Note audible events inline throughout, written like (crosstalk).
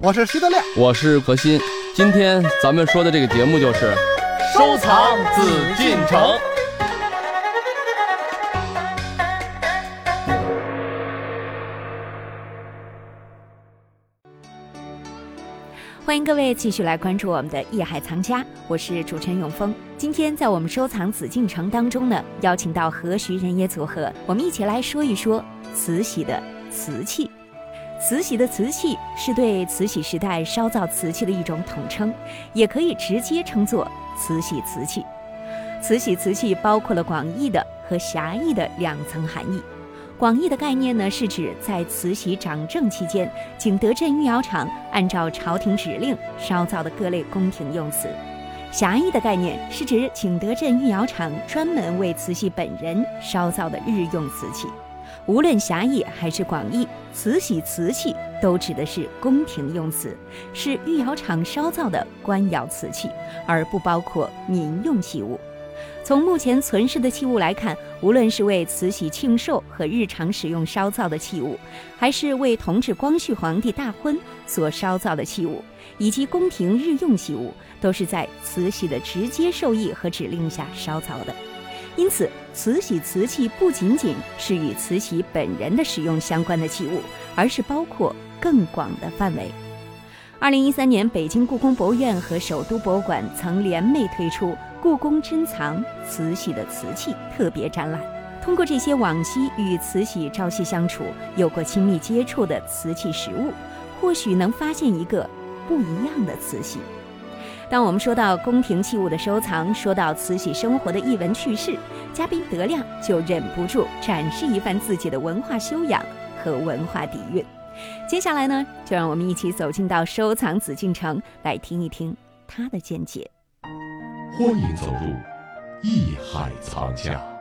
我是徐德亮，我是何鑫。今天咱们说的这个节目就是收藏紫禁城。欢迎各位继续来关注我们的《艺海藏家》，我是主持人永峰。今天在我们收藏紫禁城当中呢，邀请到何徐人也组合，我们一起来说一说慈禧的瓷器。慈禧的瓷器是对慈禧时代烧造瓷器的一种统称，也可以直接称作慈禧瓷器。慈禧瓷器包括了广义的和狭义的两层含义。广义的概念呢，是指在慈禧掌政期间，景德镇御窑厂按照朝廷指令烧造的各类宫廷用瓷；狭义的概念是指景德镇御窑厂专门为慈禧本人烧造的日用瓷器。无论狭义还是广义，慈禧瓷器都指的是宫廷用瓷，是御窑厂烧造的官窑瓷器，而不包括民用器物。从目前存世的器物来看，无论是为慈禧庆寿和日常使用烧造的器物，还是为同治光绪皇帝大婚所烧造的器物，以及宫廷日用器物，都是在慈禧的直接授意和指令下烧造的。因此，慈禧瓷器不仅仅是与慈禧本人的使用相关的器物，而是包括更广的范围。二零一三年，北京故宫博物院和首都博物馆曾联袂推出。故宫珍藏慈禧的瓷器特别展览，通过这些往昔与慈禧朝夕相处、有过亲密接触的瓷器实物，或许能发现一个不一样的慈禧。当我们说到宫廷器物的收藏，说到慈禧生活的逸闻趣事，嘉宾德亮就忍不住展示一番自己的文化修养和文化底蕴。接下来呢，就让我们一起走进到收藏紫禁城，来听一听他的见解。欢迎走入艺海藏家。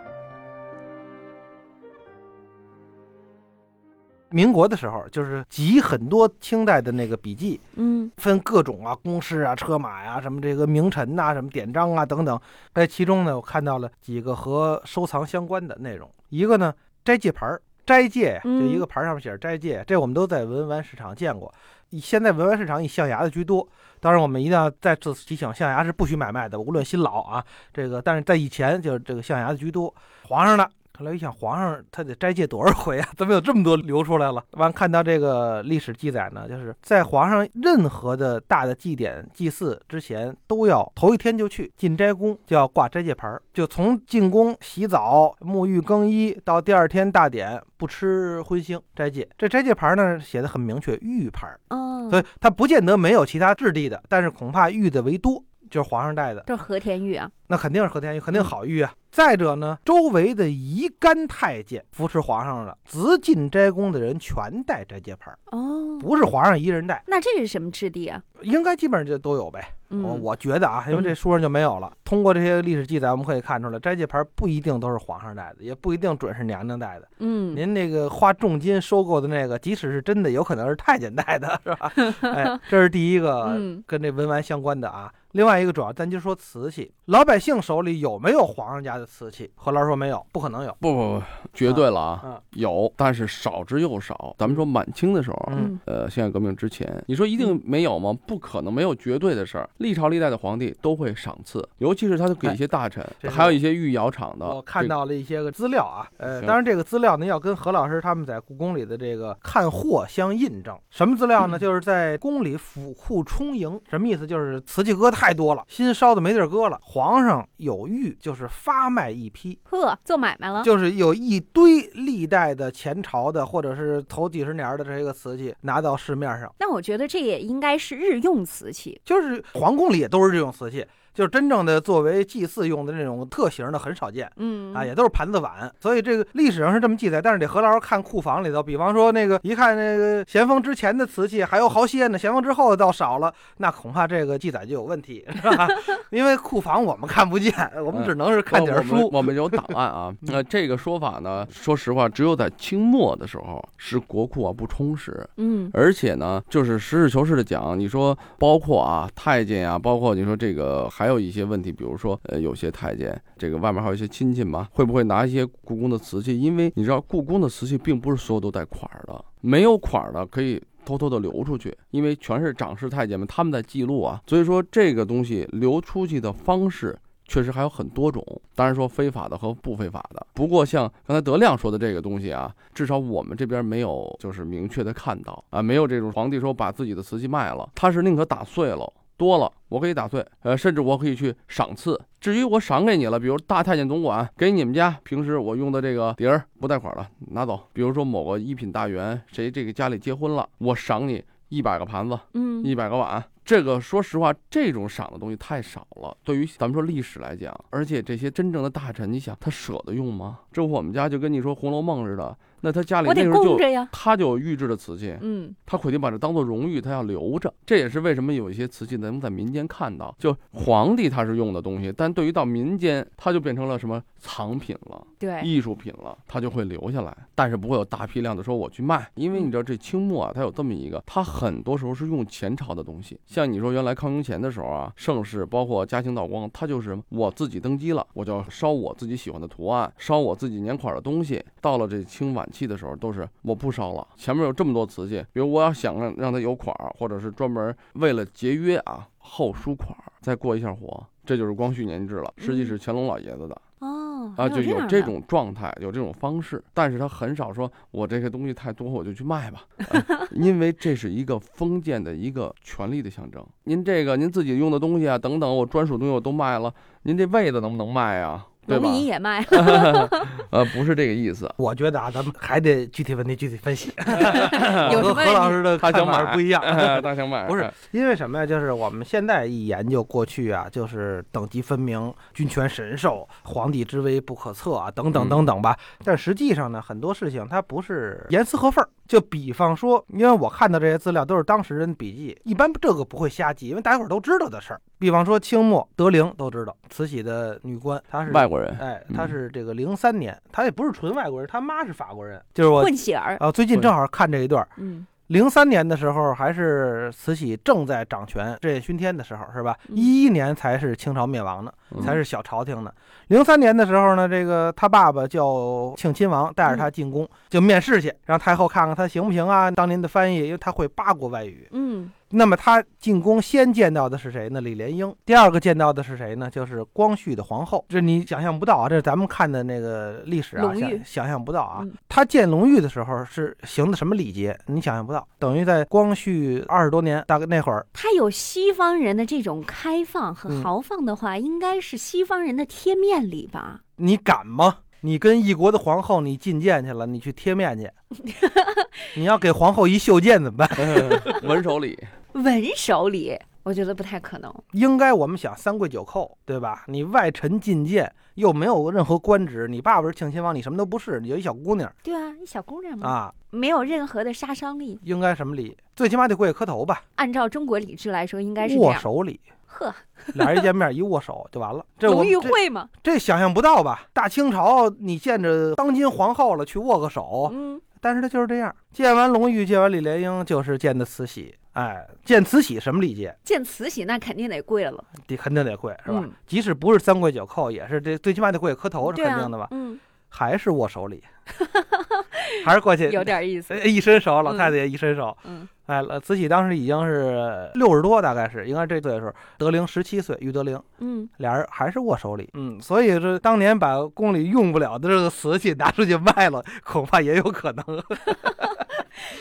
民国的时候，就是集很多清代的那个笔记，嗯，分各种啊，公事啊、车马呀，什么这个名臣呐，什么典章啊等等。在其中呢，我看到了几个和收藏相关的内容。一个呢，斋戒牌儿，斋戒呀，就一个牌上面写着斋戒，这我们都在文玩市场见过。现在文玩市场以象牙的居多。当然，我们一定要再次提醒，象牙是不许买卖的，无论新老啊。这个，但是在以前，就是这个象牙的居多。皇上呢？后来一想，皇上他得斋戒多少回啊？(laughs) 怎么有这么多流出来了？完看到这个历史记载呢，就是在皇上任何的大的祭典祭祀之前，都要头一天就去进斋宫，就要挂斋戒牌儿。就从进宫洗澡、沐浴更衣到第二天大典，不吃荤腥，斋戒。这斋戒牌呢写的很明确，玉牌儿。哦，所以它不见得没有其他质地的，但是恐怕玉的为多。就是皇上戴的，这是和田玉啊，那肯定是和田玉，肯定好玉啊。再者呢，周围的仪干太监扶持皇上的，直进斋宫的人全戴斋戒牌哦，不是皇上一人戴。那这是什么质地啊？应该基本上就都有呗。我我觉得啊，因为这书上就没有了。通过这些历史记载，我们可以看出来，斋戒牌不一定都是皇上戴的，也不一定准是娘娘戴的。嗯，您那个花重金收购的那个，即使是真的，有可能是太监戴的，是吧？(laughs) 哎，这是第一个跟这文玩相关的啊。另外一个主要，咱就说瓷器，老百姓手里有没有皇上家的瓷器？何老师说没有，不可能有。不不不，绝对了啊，有，但是少之又少。咱们说满清的时候，嗯，呃，辛亥革命之前，你说一定没有吗？不可能，没有绝对的事儿。历朝历代的皇帝都会赏赐，尤其是他给一些大臣，还有一些御窑厂的。我看到了一些个资料啊，呃，当然这个资料呢要跟何老师他们在故宫里的这个看货相印证。什么资料呢？就是在宫里府库充盈，什么意思？就是瓷器搁太多了，心烧的没地儿搁了。皇上有玉，就是发卖一批，呵，做买卖了，就是有一堆历代的前朝的或者是头几十年的这个瓷器拿到市面上。那我觉得这也应该是日用瓷器，就是皇宫里也都是日用瓷器。就是真正的作为祭祀用的那种特型的很少见，嗯啊，也都是盘子碗，所以这个历史上是这么记载。但是得何老师看库房里头，比方说那个一看那个咸丰之前的瓷器还有好些呢，咸丰之后的倒少了，那恐怕这个记载就有问题，是吧？(laughs) 因为库房我们看不见，我们只能是看点书，我们有档案啊。(laughs) 那这个说法呢，说实话，只有在清末的时候是国库啊不充实，嗯，而且呢，就是实事求是的讲，你说包括啊太监啊，包括你说这个。还有一些问题，比如说，呃，有些太监，这个外面还有一些亲戚嘛，会不会拿一些故宫的瓷器？因为你知道，故宫的瓷器并不是所有都带款的，没有款的可以偷偷的流出去，因为全是掌事太监们他们在记录啊，所以说这个东西流出去的方式。确实还有很多种，当然说非法的和不非法的。不过像刚才德亮说的这个东西啊，至少我们这边没有就是明确的看到啊，没有这种皇帝说把自己的瓷器卖了，他是宁可打碎了多了，我可以打碎，呃，甚至我可以去赏赐。至于我赏给你了，比如大太监总管给你们家平时我用的这个碟儿不贷款了，拿走。比如说某个一品大员谁这个家里结婚了，我赏你一百个盘子，嗯，一百个碗。这个说实话，这种赏的东西太少了。对于咱们说历史来讲，而且这些真正的大臣，你想他舍得用吗？这我们家就跟你说《红楼梦》似的。那他家里那时候就他就有预制的瓷器，嗯，他肯定把这当做荣誉，他要留着。这也是为什么有一些瓷器能在民间看到，就皇帝他是用的东西，但对于到民间，他就变成了什么藏品了，对，艺术品了，他就会留下来，但是不会有大批量的说我去卖，因为你知道这清末啊，它有这么一个，它很多时候是用前朝的东西，像你说原来康雍乾的时候啊，盛世包括嘉庆道光，他就是我自己登基了，我就要烧我自己喜欢的图案，烧我自己年款的东西，到了这清晚。气的时候都是我不烧了，前面有这么多瓷器，比如我要想让让它有款儿，或者是专门为了节约啊后输款儿，再过一下火，这就是光绪年制了。实际是乾隆老爷子的哦啊，就有这种状态，有这种方式，但是他很少说我这个东西太多我就去卖吧，(laughs) 因为这是一个封建的一个权力的象征。您这个您自己用的东西啊等等，我专属东西我都卖了，您这位子能不能卖啊？农民也卖，(laughs) 呃，不是这个意思。我觉得啊，咱们还得具体问题具体分析。(laughs) 有和何老师的看法不一样。(laughs) 他想买，不是因为什么呀？就是我们现在一研究过去啊，就是等级分明、君权神授、皇帝之威不可测啊，等等等等吧。但实际上呢，很多事情它不是严丝合缝。就比方说，因为我看到这些资料都是当事人笔记，一般这个不会瞎记，因为大家伙都知道的事儿。比方说清末德龄都知道，慈禧的女官，她是外国人，哎，她是这个零三年，她也不是纯外国人，她妈是法国人，就是我混血儿啊。最近正好看这一段，嗯。零三年的时候，还是慈禧正在掌权、日夜熏天的时候，是吧？一一年才是清朝灭亡呢，才是小朝廷呢。零三年的时候呢，这个他爸爸叫庆亲王，带着他进宫就面试去，让太后看看他行不行啊，当您的翻译，因为他会八国外语。嗯。那么他进宫先见到的是谁呢？李莲英。第二个见到的是谁呢？就是光绪的皇后。这你想象不到啊！这是咱们看的那个历史啊，想想象不到啊。他见隆裕的时候是行的什么礼节？你想象不到。等于在光绪二十多年，大概那会儿，他有西方人的这种开放和豪放的话，应该是西方人的贴面礼吧？你敢吗？你跟一国的皇后，你觐见去了，你去贴面去，(laughs) 你要给皇后一袖剑怎么办？(laughs) 文手礼。(laughs) 文手礼，我觉得不太可能。应该我们想三跪九叩，对吧？你外臣觐见，又没有任何官职，你爸爸是庆亲王，你什么都不是，你就一小姑娘。对啊，一小姑娘嘛。啊，没有任何的杀伤力。应该什么礼？最起码得跪下磕头吧。按照中国礼制来说，应该是握手礼。呵，(laughs) 俩人一见面一握手就完了。这隆裕会吗？这想象不到吧？大清朝你见着当今皇后了，去握个手。嗯。但是他就是这样，见完隆裕，见完李莲英，就是见的慈禧。哎，见慈禧什么礼节？见慈禧那肯定得跪了，得肯定得跪，是吧？即使不是三跪九叩，也是这最起码得跪磕头，是肯定的吧？嗯，还是握手礼，(laughs) (laughs) 还是过去有点意思，一伸手，老太太也一伸手。嗯，哎，慈禧当时已经是六十多，大概是应该这岁数，德龄十七岁，于德龄。嗯，俩人还是握手里。嗯，所以这当年把宫里用不了的这个瓷器拿出去卖了，恐怕也有可能。(laughs)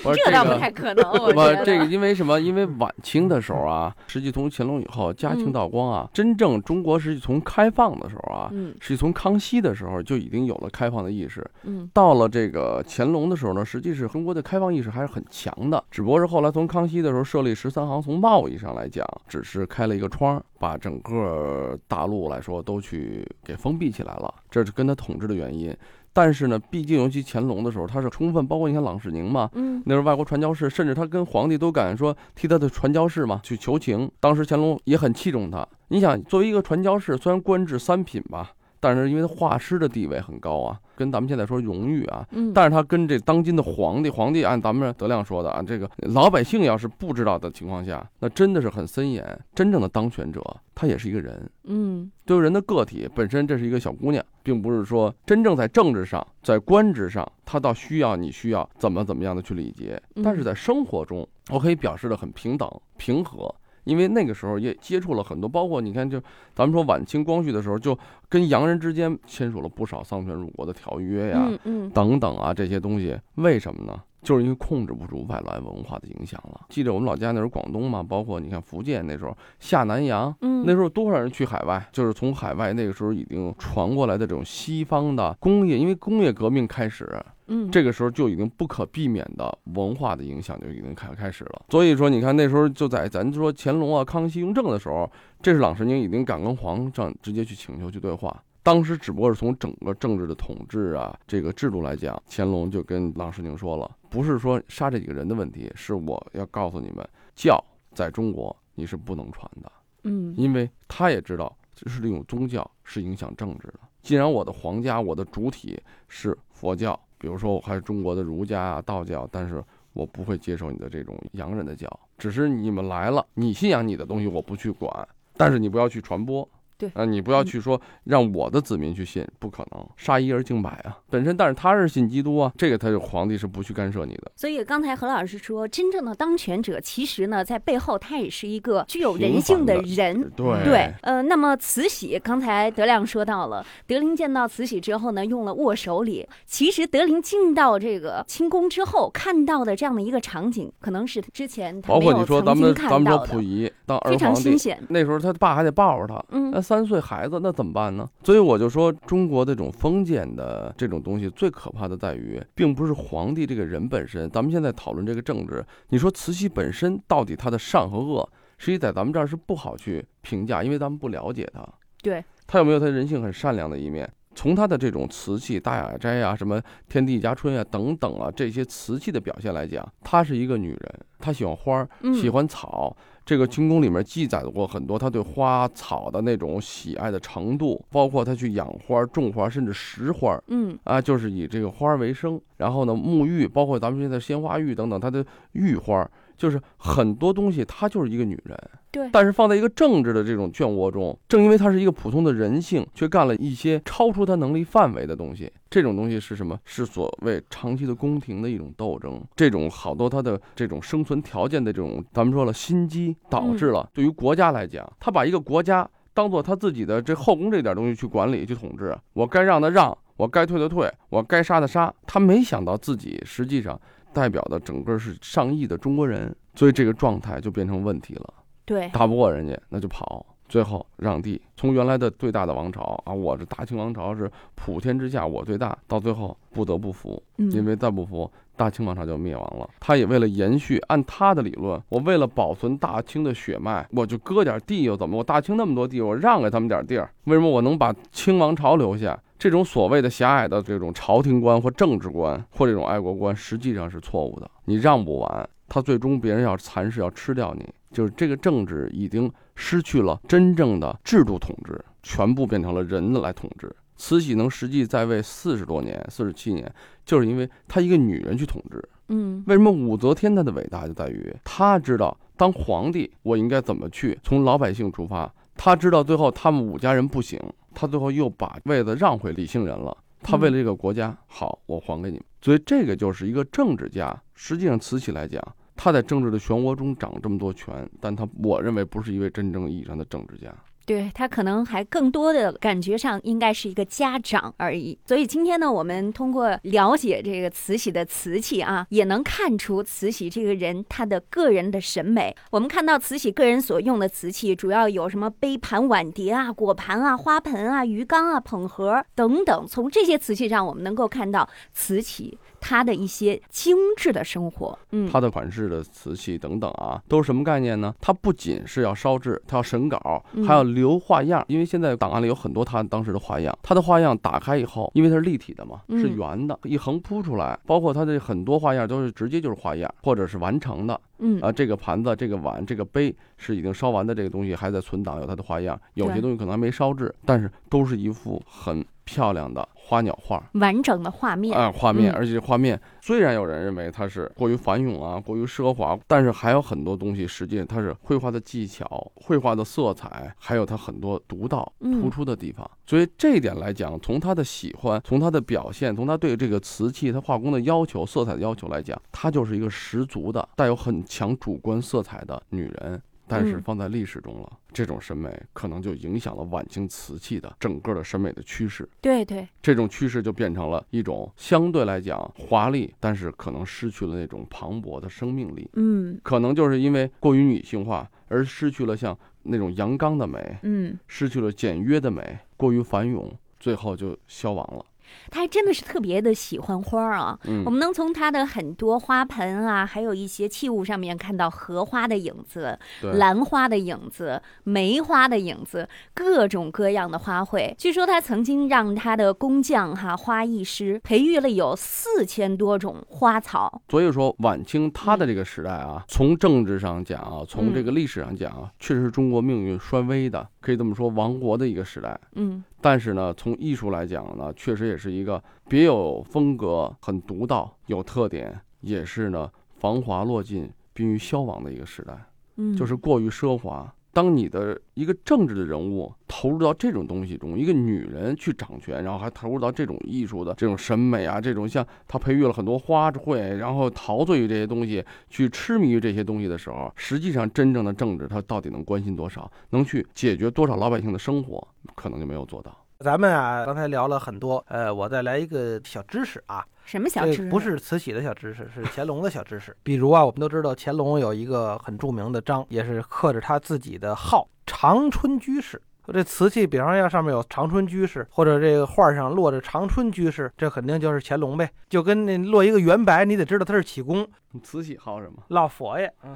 (laughs) 这倒不太可能。我这个因为什么？因为晚清的时候啊，实际从乾隆以后，嘉庆、道光啊，真正中国实际从开放的时候啊，实际从康熙的时候就已经有了开放的意识。嗯，到了这个乾隆的时候呢，实际是中国的开放意识还是很强的。只不过是后来从康熙的时候设立十三行，从贸易上来讲，只是开了一个窗，把整个大陆来说都去给封闭起来了。这是跟他统治的原因。但是呢，毕竟尤其乾隆的时候，他是充分，包括你看郎世宁嘛，嗯，那时候外国传教士，甚至他跟皇帝都敢说替他的传教士嘛去求情。当时乾隆也很器重他。你想，作为一个传教士，虽然官至三品吧，但是因为他画师的地位很高啊，跟咱们现在说荣誉啊，嗯，但是他跟这当今的皇帝，皇帝按咱们德亮说的啊，这个老百姓要是不知道的情况下，那真的是很森严。真正的当权者，他也是一个人，嗯，对于人的个体本身，这是一个小姑娘。并不是说真正在政治上、在官职上，他倒需要你需要怎么怎么样的去礼节，但是在生活中，我可以表示的很平等、平和。因为那个时候也接触了很多，包括你看，就咱们说晚清光绪的时候，就跟洋人之间签署了不少丧权辱国的条约呀，嗯嗯等等啊，这些东西，为什么呢？就是因为控制不住外来文化的影响了。记得我们老家那时候广东嘛，包括你看福建那时候下南洋，嗯，那时候多少人去海外，就是从海外那个时候已经传过来的这种西方的工业，因为工业革命开始，嗯这个时候就已经不可避免的文化的影响就已经开开始了。所以说，你看那时候就在咱说乾隆啊、康熙、雍正的时候，这是郎世宁已经敢跟皇上直接去请求去对话。当时只不过是从整个政治的统治啊这个制度来讲，乾隆就跟郎世宁说了，不是说杀这几个人的问题，是我要告诉你们，教在中国你是不能传的。嗯因为他也知道，就是这种宗教是影响政治的。既然我的皇家，我的主体是佛教，比如说我还是中国的儒家啊、道教，但是我不会接受你的这种洋人的教。只是你们来了，你信仰你的东西，我不去管，但是你不要去传播。对啊，你不要去说让我的子民去信，不可能，杀一而敬百啊。本身，但是他是信基督啊，这个他就皇帝是不去干涉你的。所以刚才何老师说，真正的当权者其实呢，在背后他也是一个具有人性的人。对对，呃，那么慈禧刚才德亮说到了，德林见到慈禧之后呢，用了握手礼。其实德林进到这个清宫之后，看到的这样的一个场景，可能是之前他包括你说咱们咱们说溥仪当儿非常皇帝，新鲜。那时候他爸还得抱着他，嗯那三岁孩子那怎么办呢？所以我就说，中国这种封建的这种东西最可怕的在于，并不是皇帝这个人本身。咱们现在讨论这个政治，你说慈禧本身到底她的善和恶，实际在咱们这儿是不好去评价，因为咱们不了解她。对，她有没有她人性很善良的一面？从她的这种瓷器、大雅斋啊、什么天地家春啊等等啊这些瓷器的表现来讲，她是一个女人，她喜欢花儿，嗯，喜欢草。这个清宫里面记载过很多她对花草的那种喜爱的程度，包括她去养花、种花，甚至拾花嗯啊，就是以这个花为生。然后呢，沐浴，包括咱们现在鲜花浴等等，它的浴花，就是很多东西，她就是一个女人。对但是放在一个政治的这种漩涡中，正因为她是一个普通的人性，却干了一些超出她能力范围的东西。这种东西是什么？是所谓长期的宫廷的一种斗争，这种好多她的这种生存条件的这种，咱们说了心机，导致了对于国家来讲，他把一个国家当做他自己的这后宫这点东西去管理、去统治。我该让的让，我该退的退，我该杀的杀。他没想到自己实际上代表的整个是上亿的中国人，所以这个状态就变成问题了。对，打不过人家，那就跑。最后让地，从原来的最大的王朝啊，我这大清王朝是普天之下我最大，到最后不得不服，嗯因为再不服，大清王朝就灭亡了。他也为了延续，按他的理论，我为了保存大清的血脉，我就割点地又怎么？我大清那么多地，我让给他们点地儿，为什么我能把清王朝留下？这种所谓的狭隘的这种朝廷观或政治观或这种爱国观，实际上是错误的。你让不完，他最终别人要蚕食要吃掉你，就是这个政治已经失去了真正的制度统治，全部变成了人来统治。慈禧能实际在位四十多年，四十七年，就是因为她一个女人去统治。嗯为什么武则天她的伟大就在于她知道当皇帝我应该怎么去从老百姓出发，她知道最后他们武家人不行，她最后又把位子让回李姓人了。他为了这个国家好，我还给你们。所以这个就是一个政治家。实际上，慈禧来讲，她在政治的漩涡中掌这么多权，但她我认为不是一位真正意义上的政治家。对他可能还更多的感觉上应该是一个家长而已。所以今天呢，我们通过了解这个慈禧的瓷器啊，也能看出慈禧这个人她的个人的审美。我们看到慈禧个人所用的瓷器，主要有什么杯盘碗碟啊、果盘啊、花盆啊、鱼缸啊、捧盒等等。从这些瓷器上，我们能够看到慈禧她的一些精致的生活。嗯，它的款式的瓷器等等啊，都是什么概念呢？它不仅是要烧制，它要审稿，嗯还要留画样。因为现在档案里有很多它当时的画样，它的画样打开以后，因为它是立体的嘛，嗯是圆的，一横铺出来，包括它的很多画样都是直接就是画样，或者是完成的。嗯啊，这个盘子、这个碗、这个杯是已经烧完的，这个东西还在存档，有它的花样。有些东西可能还没烧制，但是都是一幅很漂亮的花鸟画。完整的画面。啊，画面，嗯而且画面虽然有人认为它是过于繁冗啊，过于奢华，但是还有很多东西，实际上它是绘画的技巧、绘画的色彩，还有它很多独到、嗯突出的地方。所以这一点来讲，从他的喜欢，从他的表现，从他对这个瓷器、他画工的要求、色彩的要求来讲，她就是一个十足的带有很强主观色彩的女人。但是嗯放在历史中了，这种审美可能就影响了晚清瓷器的整个的审美的趋势。对对，这种趋势就变成了一种相对来讲华丽，但是可能失去了那种磅礴的生命力。嗯可能就是因为过于女性化，而失去了像那种阳刚的美，嗯，失去了简约的美，过于繁荣，最后就消亡了。他还真的是特别的喜欢花儿啊。嗯我们能从他的很多花盆啊，还有一些器物上面看到荷花的影子、兰花的影子、梅花的影子，各种各样的花卉。据说他曾经让他的工匠哈花艺师培育了有四千多种花草。所以说晚清他的这个时代啊，从政治上讲啊，从这个历史上讲啊，确实是中国命运衰微的，可以这么说，亡国的一个时代。嗯但是呢，从艺术来讲呢，确实也是一个别有风格、很独到、有特点，也是呢繁华落尽、濒于消亡的一个时代。嗯，就是过于奢华。当你的一个政治的人物投入到这种东西中，一个女人去掌权，然后还投入到这种艺术的这种审美啊，这种像她培育了很多花卉，然后陶醉于这些东西，去痴迷于这些东西的时候，实际上真正的政治她到底能关心多少，能去解决多少老百姓的生活，可能就没有做到。咱们啊，刚才聊了很多，呃，我再来一个小知识啊，什么小知识不是慈禧的小知识，是乾隆的小知识。(coughs) 比如啊，我们都知道乾隆有一个很著名的章，也是刻着他自己的号“长春居士”。这瓷器，比方说要上面有长春居士，或者这个画上落着长春居士，这肯定就是乾隆呗。就跟那落一个元白，你得知道他是启功慈禧号什么？老佛爷。(laughs)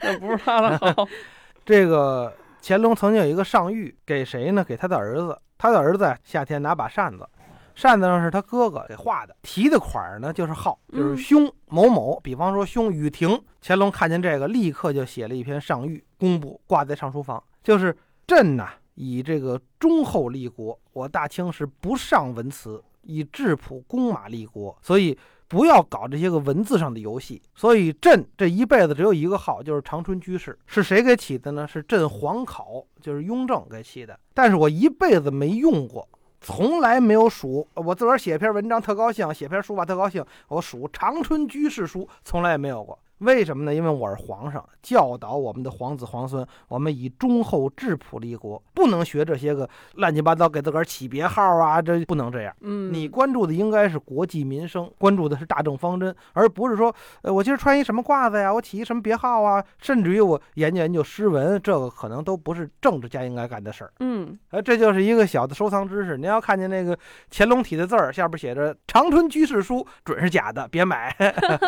那不是他的号。(laughs) 这个乾隆曾经有一个上谕给谁呢？给他的儿子。他的儿子夏天拿把扇子，扇子上是他哥哥给画的，提的款儿呢就是号，就是嗯兄某某。比方说兄雨亭，乾隆看见这个，立刻就写了一篇上谕，公布挂在上书房，就是朕呐、以这个忠厚立国，我大清是不上文辞，以质朴弓马立国，所以不要搞这些个文字上的游戏。所以朕这一辈子只有一个号，就是长春居士。是谁给起的呢？是朕皇考，就是雍正给起的。但是我一辈子没用过。从来没有数，我自个儿写篇文章特高兴，写篇书法特高兴，我数长春居士书从来也没有过。为什么呢？因为我是皇上，教导我们的皇子皇孙，我们以忠厚质朴立国，不能学这些个乱七八糟给自个儿起别号啊，这不能这样。嗯，你关注的应该是国计民生，关注的是大政方针，而不是说，呃，我今儿穿一什么褂子呀，我起一什么别号啊，甚至于我研究研究诗文，这个可能都不是政治家应该干的事儿。嗯呃，这就是一个小的收藏知识。您要看见那个乾隆体的字儿，下边写着“长春居士书”，准是假的，别买。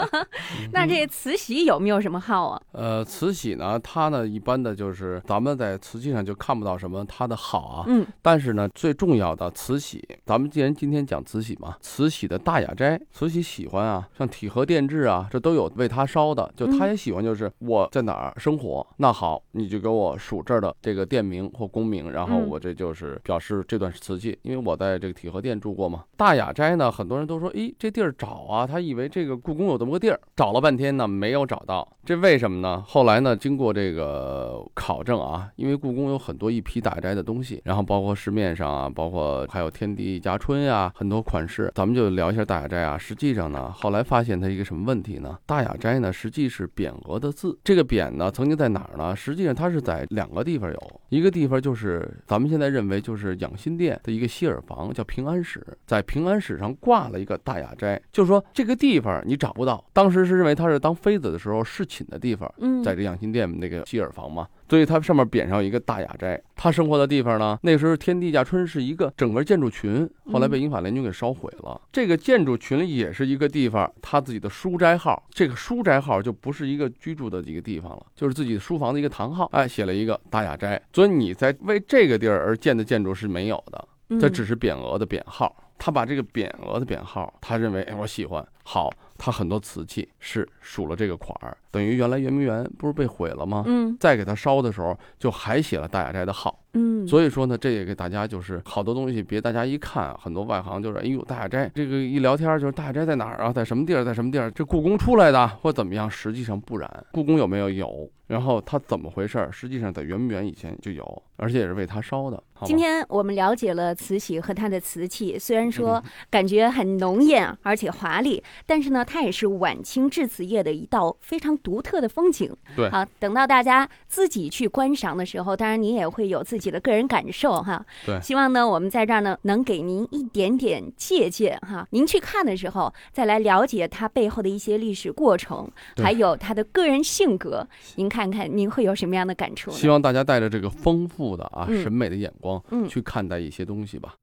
(laughs) 那这慈禧有没有什么号啊？呃，慈禧呢，她呢一般的就是咱们在瓷器上就看不到什么她的好啊，嗯但是呢，最重要的慈禧，咱们既然今天讲慈禧嘛，慈禧的大雅斋，慈禧喜欢啊，像体和殿制啊，这都有为她烧的。就她嗯也喜欢，就是我在哪儿生活，那好，你就给我数这儿的这个店名或宫名，然后嗯我这就是表示这段是瓷器，因为我在这个体和殿住过嘛。大雅斋呢，很多人都说，诶，这地儿找啊，他以为这个故宫有这么个地儿，找了半天呢，没没有找到。这为什么呢？后来呢，经过这个考证啊，因为故宫有很多一批大雅斋的东西，然后包括市面上啊，包括还有天地一家春呀、很多款式，咱们就聊一下大雅斋啊。实际上呢，后来发现它一个什么问题呢？大雅斋呢，实际是匾额的字。这个匾呢，曾经在哪儿呢？实际上它是在两个地方有，一个地方就是咱们现在认为就是养心殿的一个西耳房，叫平安室，在平安室上挂了一个大雅斋，就是说这个地方你找不到，当时是认为它是当妃子的时候侍寝的地方。嗯，在这养心殿那个希尔房嘛，所以它上面匾上有一个大雅斋。他生活的地方呢，那时候天地家春是一个整个建筑群，后来被英法联军给烧毁了。这个建筑群也是一个地方，他自己的书斋号，这个书斋号就不是一个居住的一个地方了，就是自己书房的一个堂号。哎，写了一个大雅斋，所以你在为这个地儿而建的建筑是没有的。这嗯只是匾额的匾号。他把这个匾额的匾号，他认为哎我喜欢，好，他很多瓷器是数了这个款儿，等于原来圆明园不是被毁了吗？嗯再给他烧的时候，就还写了大雅斋的号。嗯，所以说呢，这也给大家就是好多东西，别大家一看，很多外行就是，哎呦，大雅斋这个一聊天就是大雅斋在哪儿啊，在什么地儿，在什么地儿？这故宫出来的或怎么样？实际上不然，故宫有没有？有。然后它怎么回事儿？实际上在圆明园以前就有，而且也是为它烧的。好今天我们了解了慈禧和她的瓷器，虽然嗯说感觉很浓艳而且华丽，但是呢，它也是晚清制瓷业的一道非常独特的风景。对好，等到大家自己去观赏的时候，当然您也会有自己的个人感受哈。对希望呢，我们在这儿呢能给您一点点借鉴哈。您去看的时候，再来了解它背后的一些历史过程，对还有它的个人性格，您看看您会有什么样的感触？希望大家带着这个丰富的啊嗯审美的眼光嗯去看待一些东西吧。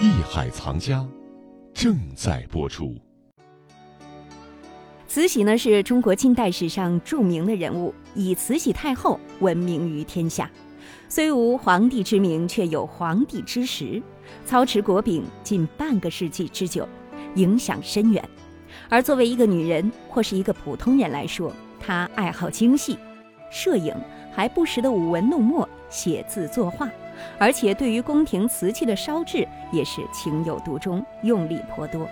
艺海藏家正在播出。慈禧呢是中国近代史上著名的人物，以慈禧太后闻名于天下。虽无皇帝之名，却有皇帝之实，操持国柄近半个世纪之久，影响深远。而作为一个女人或是一个普通人来说，她爱好精细，摄影，还不时的舞文弄墨、写字作画，而且对于宫廷瓷器的烧制也是情有独钟，用力颇多。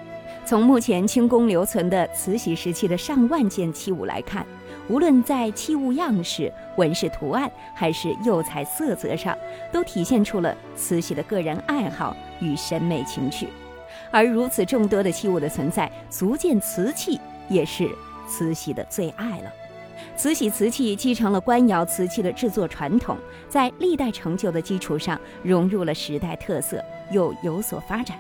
从目前清宫留存的慈禧时期的上万件器物来看，无论在器物样式、纹饰图案，还是釉彩色泽上，都体现出了慈禧的个人爱好与审美情趣。而如此众多的器物的存在，足见瓷器也是慈禧的最爱了。慈禧瓷器继承了官窑瓷器的制作传统，在历代成就的基础上，融入了时代特色，又有所发展。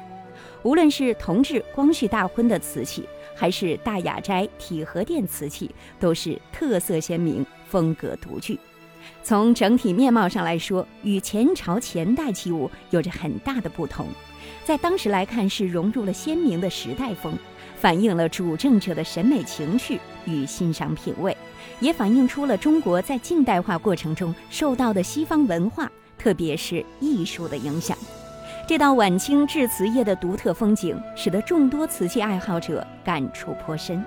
无论是同治、光绪大婚的瓷器，还是大雅斋体和殿瓷器，都是特色鲜明、风格独具。从整体面貌上来说，与前朝前代器物有着很大的不同。在当时来看，是融入了鲜明的时代风，反映了主政者的审美情趣与欣赏品味，也反映出了中国在近代化过程中受到的西方文化，特别是艺术的影响。这道晚清制瓷业的独特风景，使得众多瓷器爱好者感触颇深。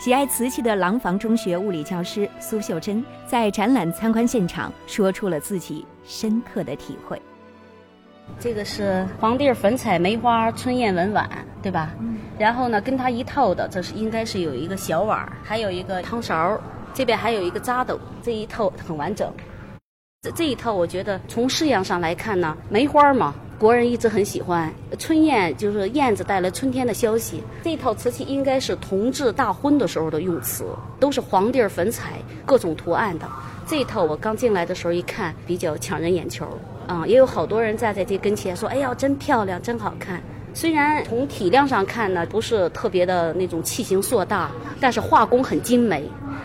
喜爱瓷器的廊坊中学物理教师苏秀珍在展览参观现场说出了自己深刻的体会。这个是黄地儿粉彩梅花春燕文碗，对吧？然后呢，跟它一套的，这是应该是有一个小碗儿，还有一个汤勺儿，这边还有一个扎斗，这一套很完整。这这一套，我觉得从式样上来看呢，梅花嘛，国人一直很喜欢。春燕就是燕子带来春天的消息。这套瓷器应该是同治大婚的时候的用瓷，都是黄地儿粉彩，各种图案的。这套我刚进来的时候一看，比较抢人眼球。啊、也有好多人站在这跟前说：“哎呀，真漂亮，真好看。”虽然从体量上看呢，不是特别的那种器型硕大，但是画工很精美，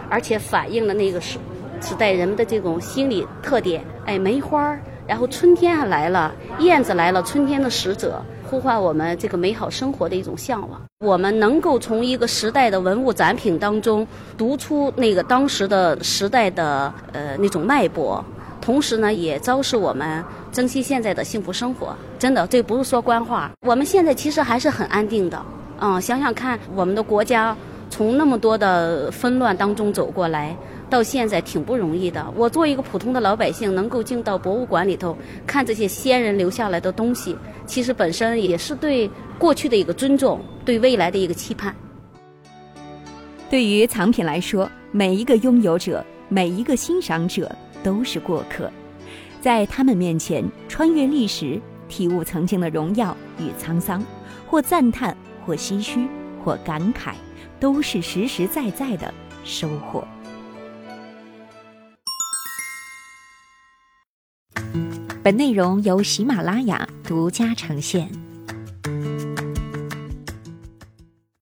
而且反映了那个时时代人们的这种心理特点。哎，梅花儿，然后春天还来了，燕子来了，春天的使者，呼唤我们这个美好生活的一种向往。我们能够从一个时代的文物展品当中读出那个当时的时代的呃那种脉搏。同时呢，也昭示我们珍惜现在的幸福生活。真的，这不是说官话。我们现在其实还是很安定的。嗯，想想看，我们的国家从那么多的纷乱当中走过来，到现在挺不容易的。我作为一个普通的老百姓，能够进到博物馆里头看这些先人留下来的东西，其实本身也是对过去的一个尊重，对未来的一个期盼。对于藏品来说，每一个拥有者，每一个欣赏者都是过客，在他们面前穿越历史，体悟曾经的荣耀与沧桑，或赞叹，或唏嘘，或感慨，都是实实在在的收获。本内容由喜马拉雅独家呈现。